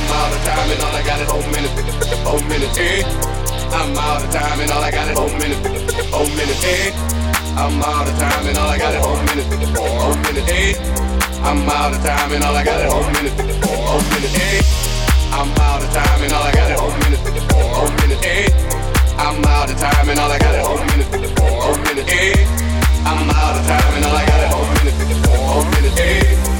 I'm out of time and all I got is four minutes. Four minutes. Eh. I'm out of time and all I got is four minutes. Four minutes. Eh. I'm out of time and all I got is four minutes. Four minutes. Eh. I'm out of time and all I got is four minutes. Four minutes. Eh. I'm out of time and all I got is four minutes. Four minutes. Eh. I'm out of time and all I got is four minutes. Four minutes. Eh. I'm out of time and all I got is four minutes. Four minutes. Eh.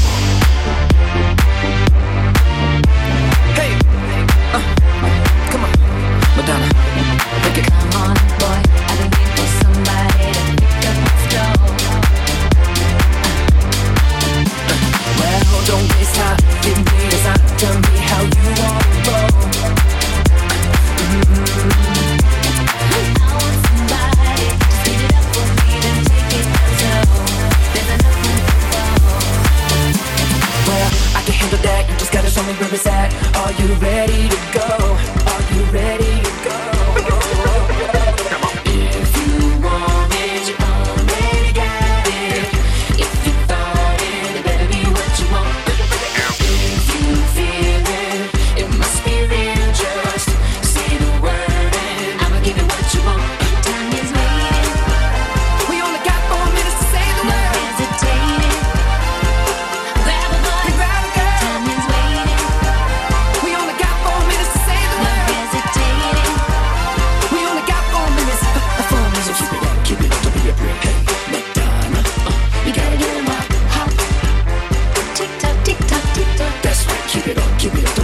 keep.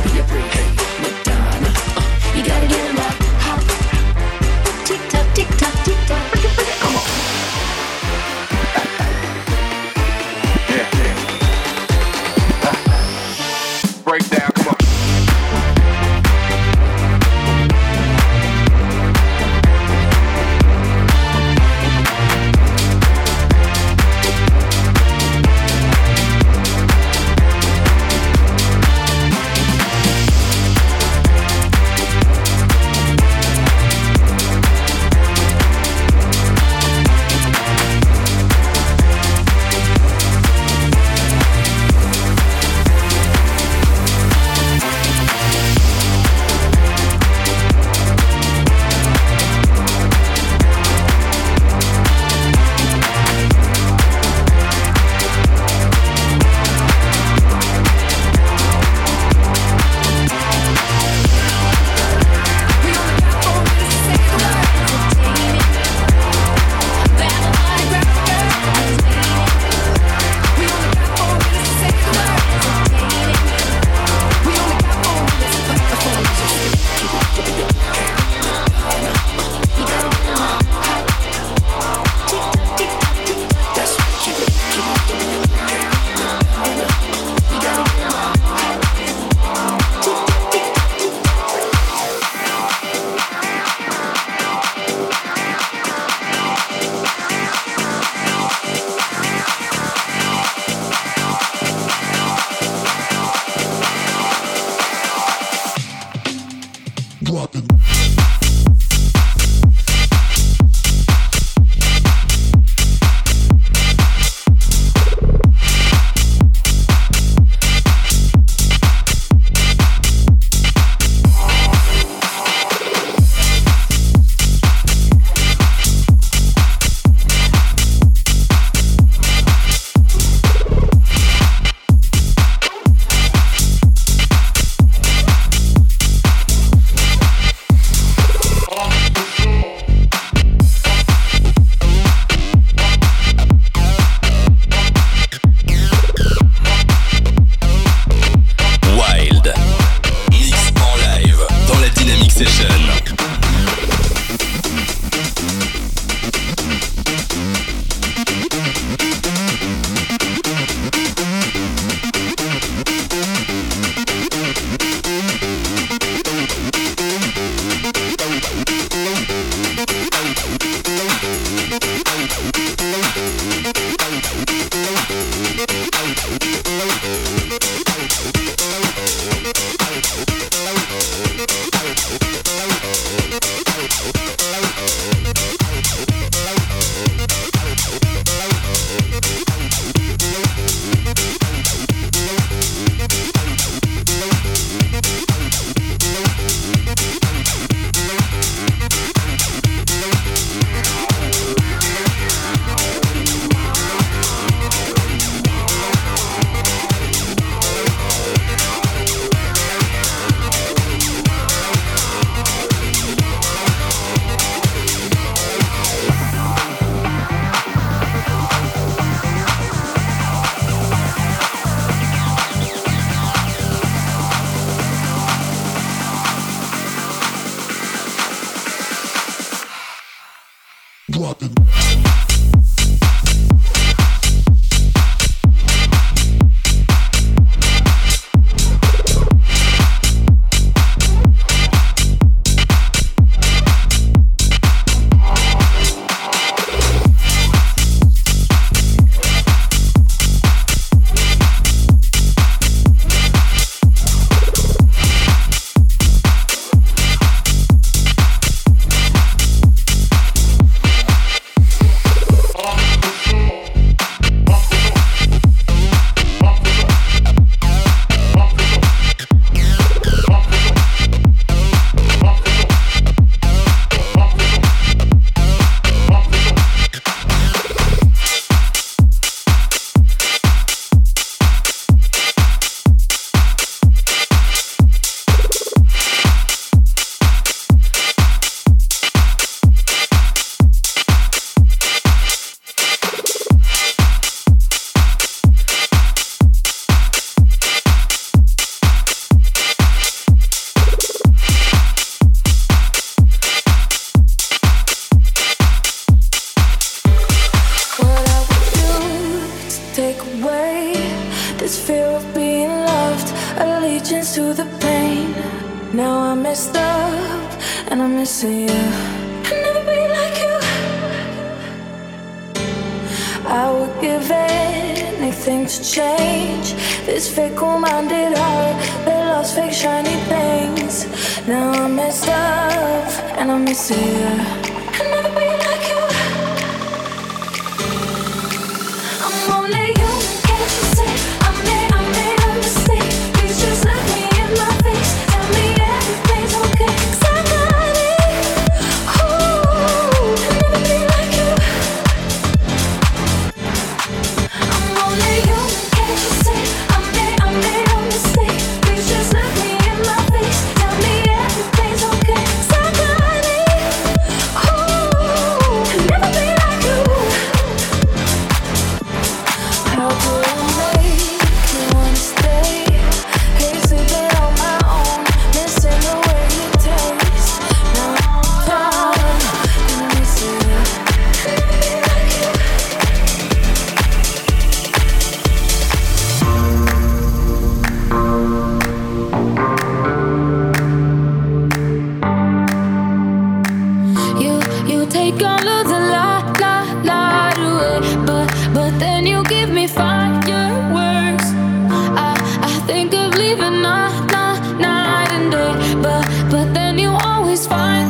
Always find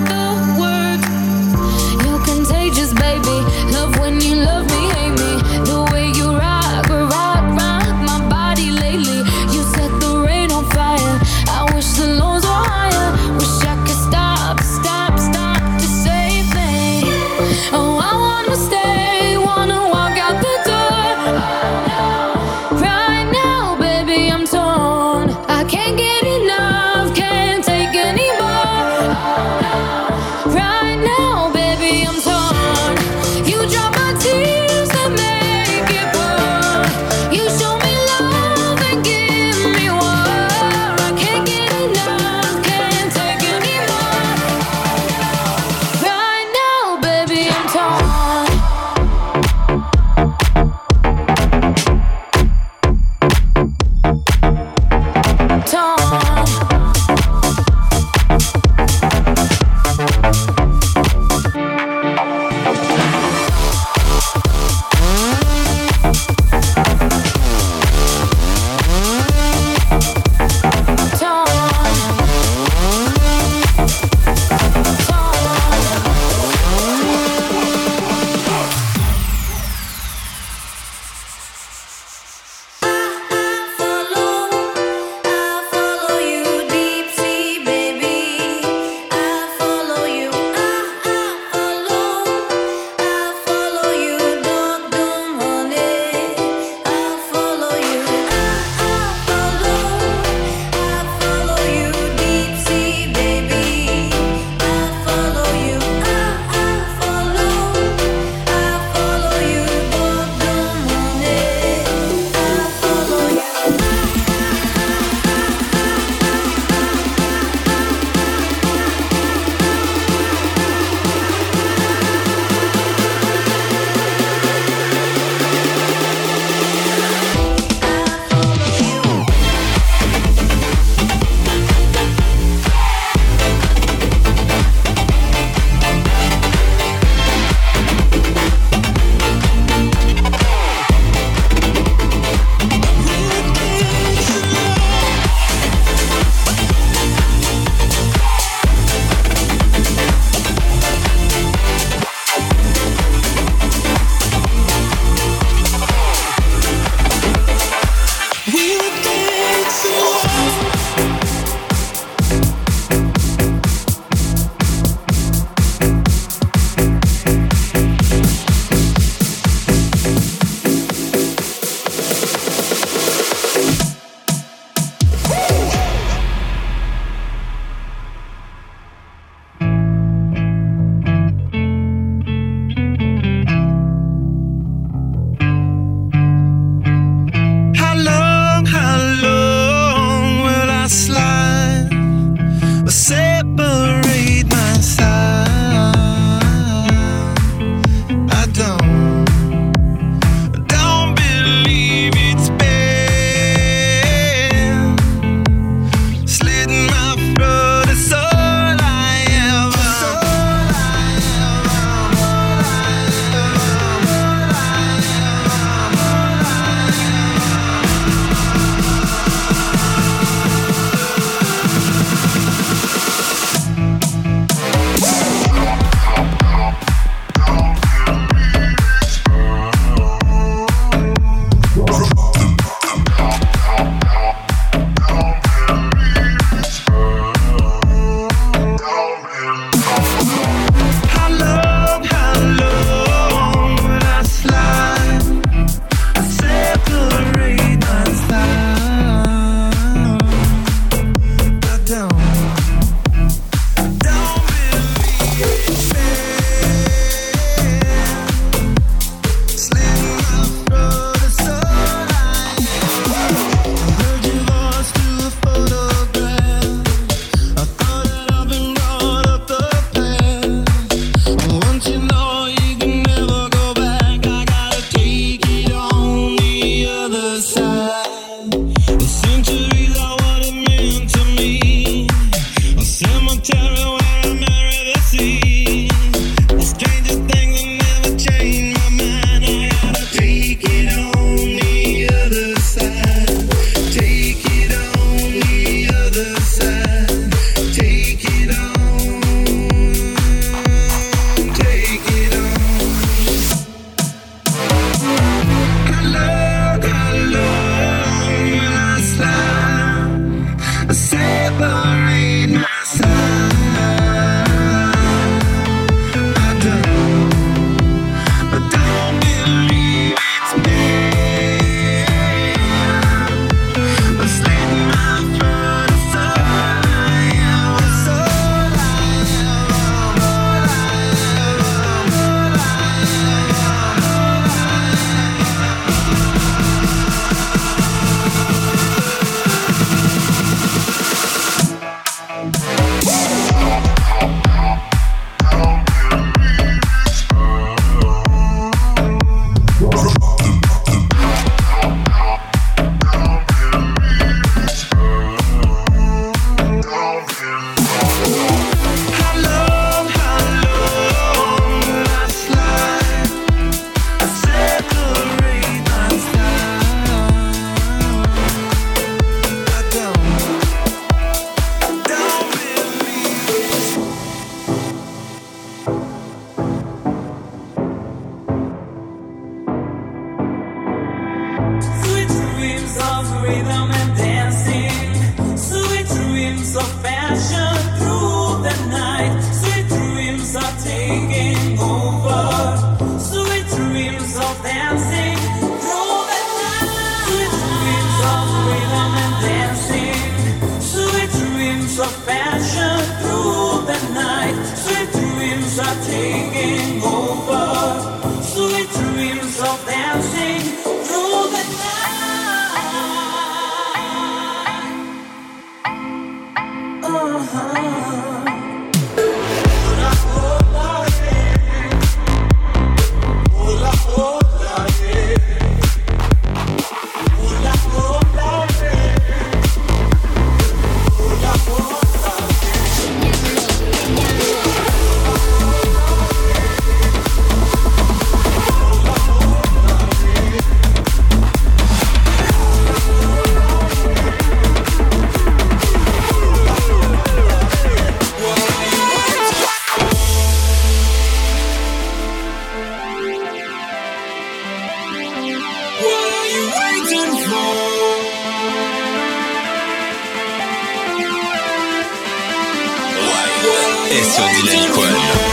Good.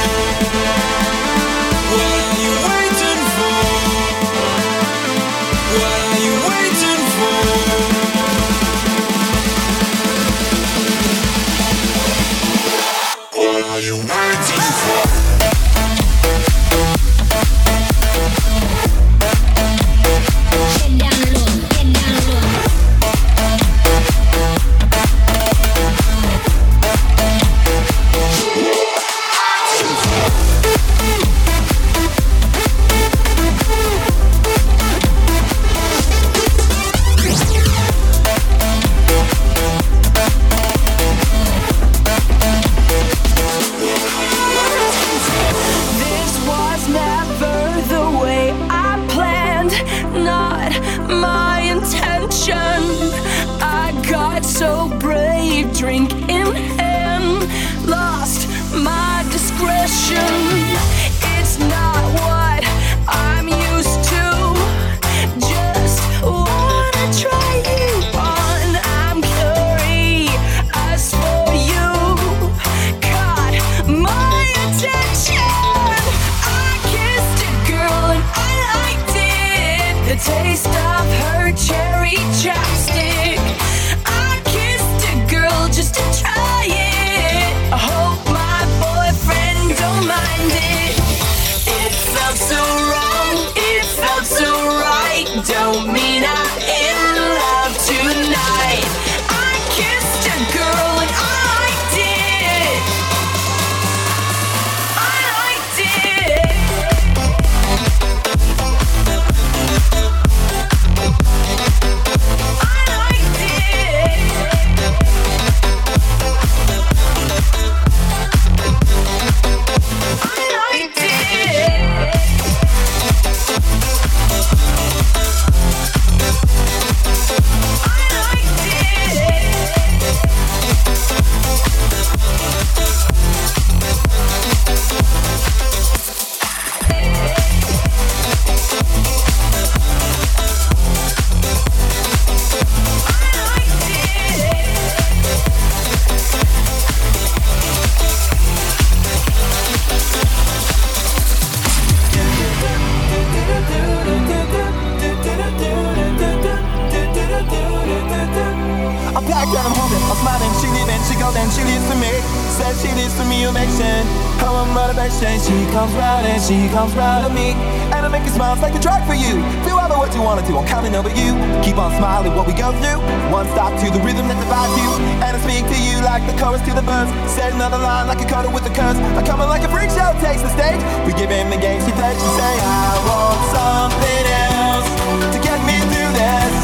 about you And I speak to you like the chorus to the verse Set another line like a cuddle with a curse. I come in like a freak show, takes the stage. We give him the game she plays She say, I want something else To get me through this.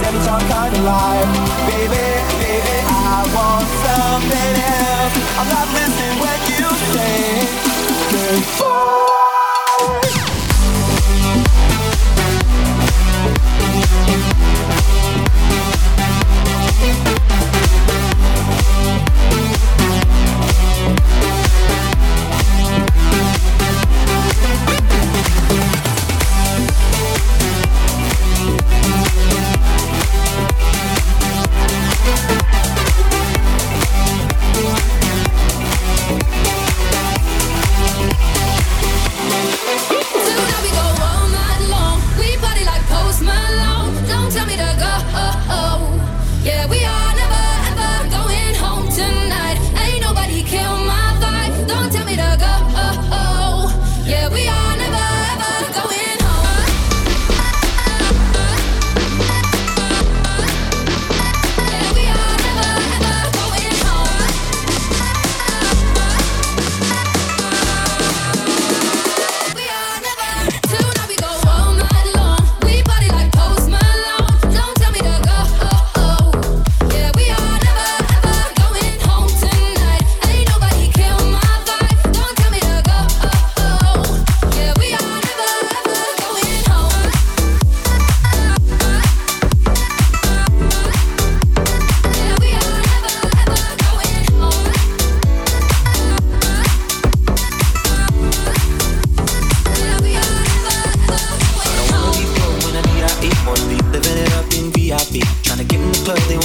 Send me some kind of life Baby, baby, I want something else. I'm not listening when you say goodbye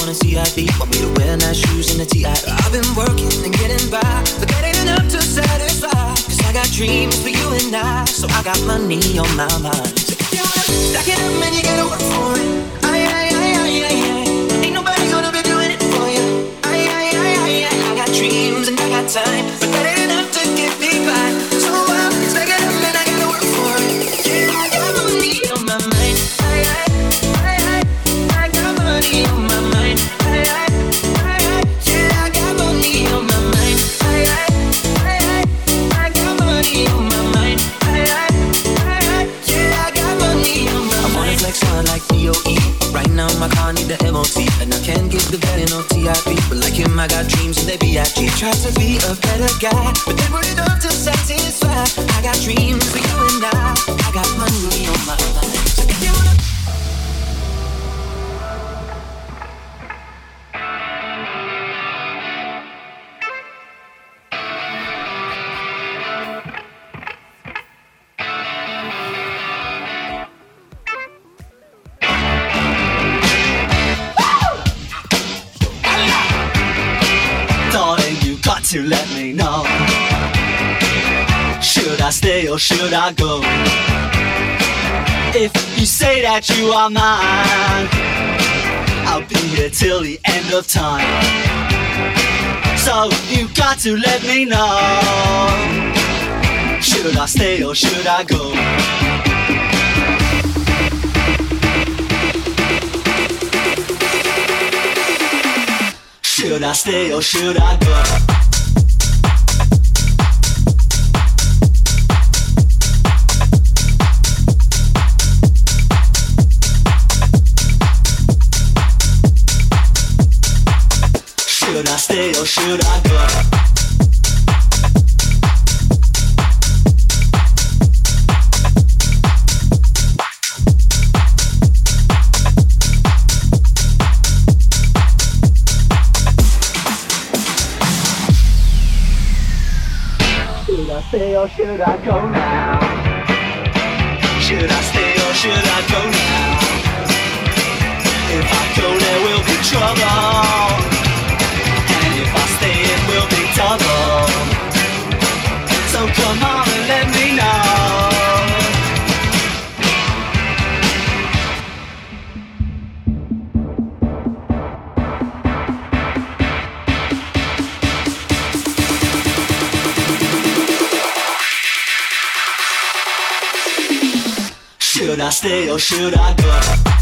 on and see Want me to wear nice shoes and a TI. I've been working and getting by, but that ain't enough to satisfy. Cause I got dreams for you and I, so I got money on my mind. If you wanna stack it up and you gotta work for it. I, I, I, I, I, Ain't nobody gonna be doing it for you. I, I, I, I. I got dreams and I got time, but that ain't Him, I got dreams and they be at G. Try to be a better guy, but they were enough to satisfy. I got dreams for you and I. I got money on my should I go? If you say that you are mine, I'll be here till the end of time. So you got to let me know. Should I stay or should I go? Should I stay or should I go? Should I stay or should I go?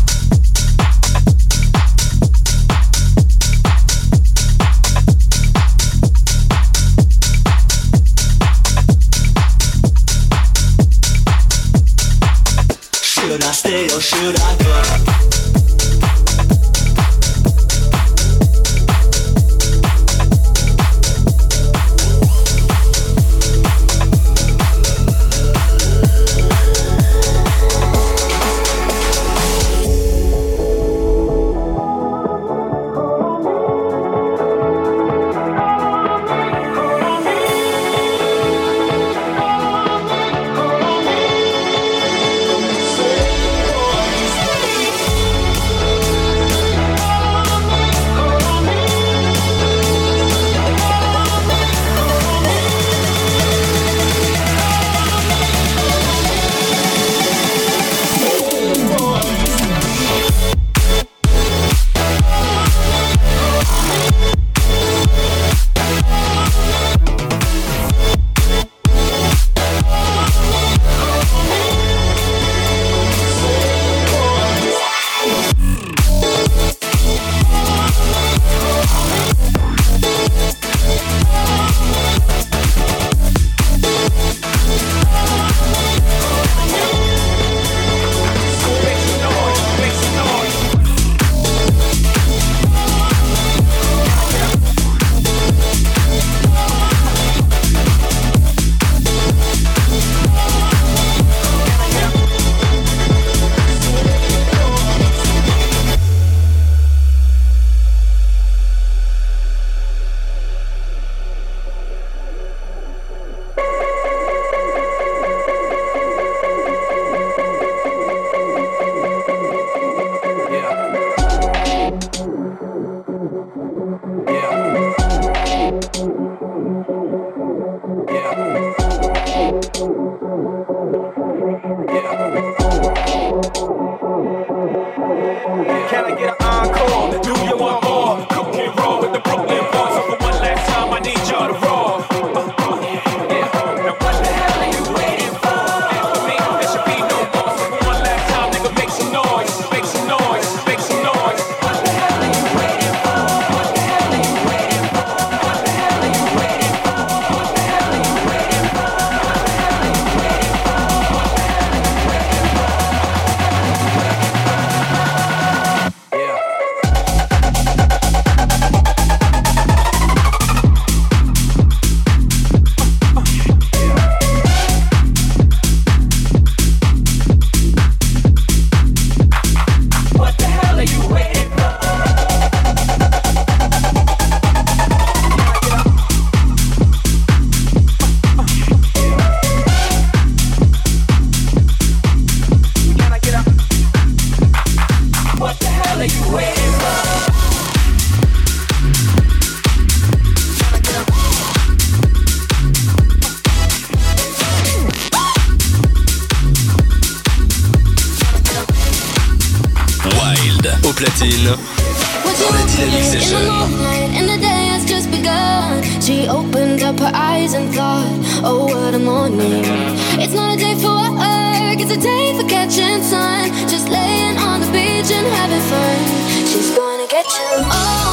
Get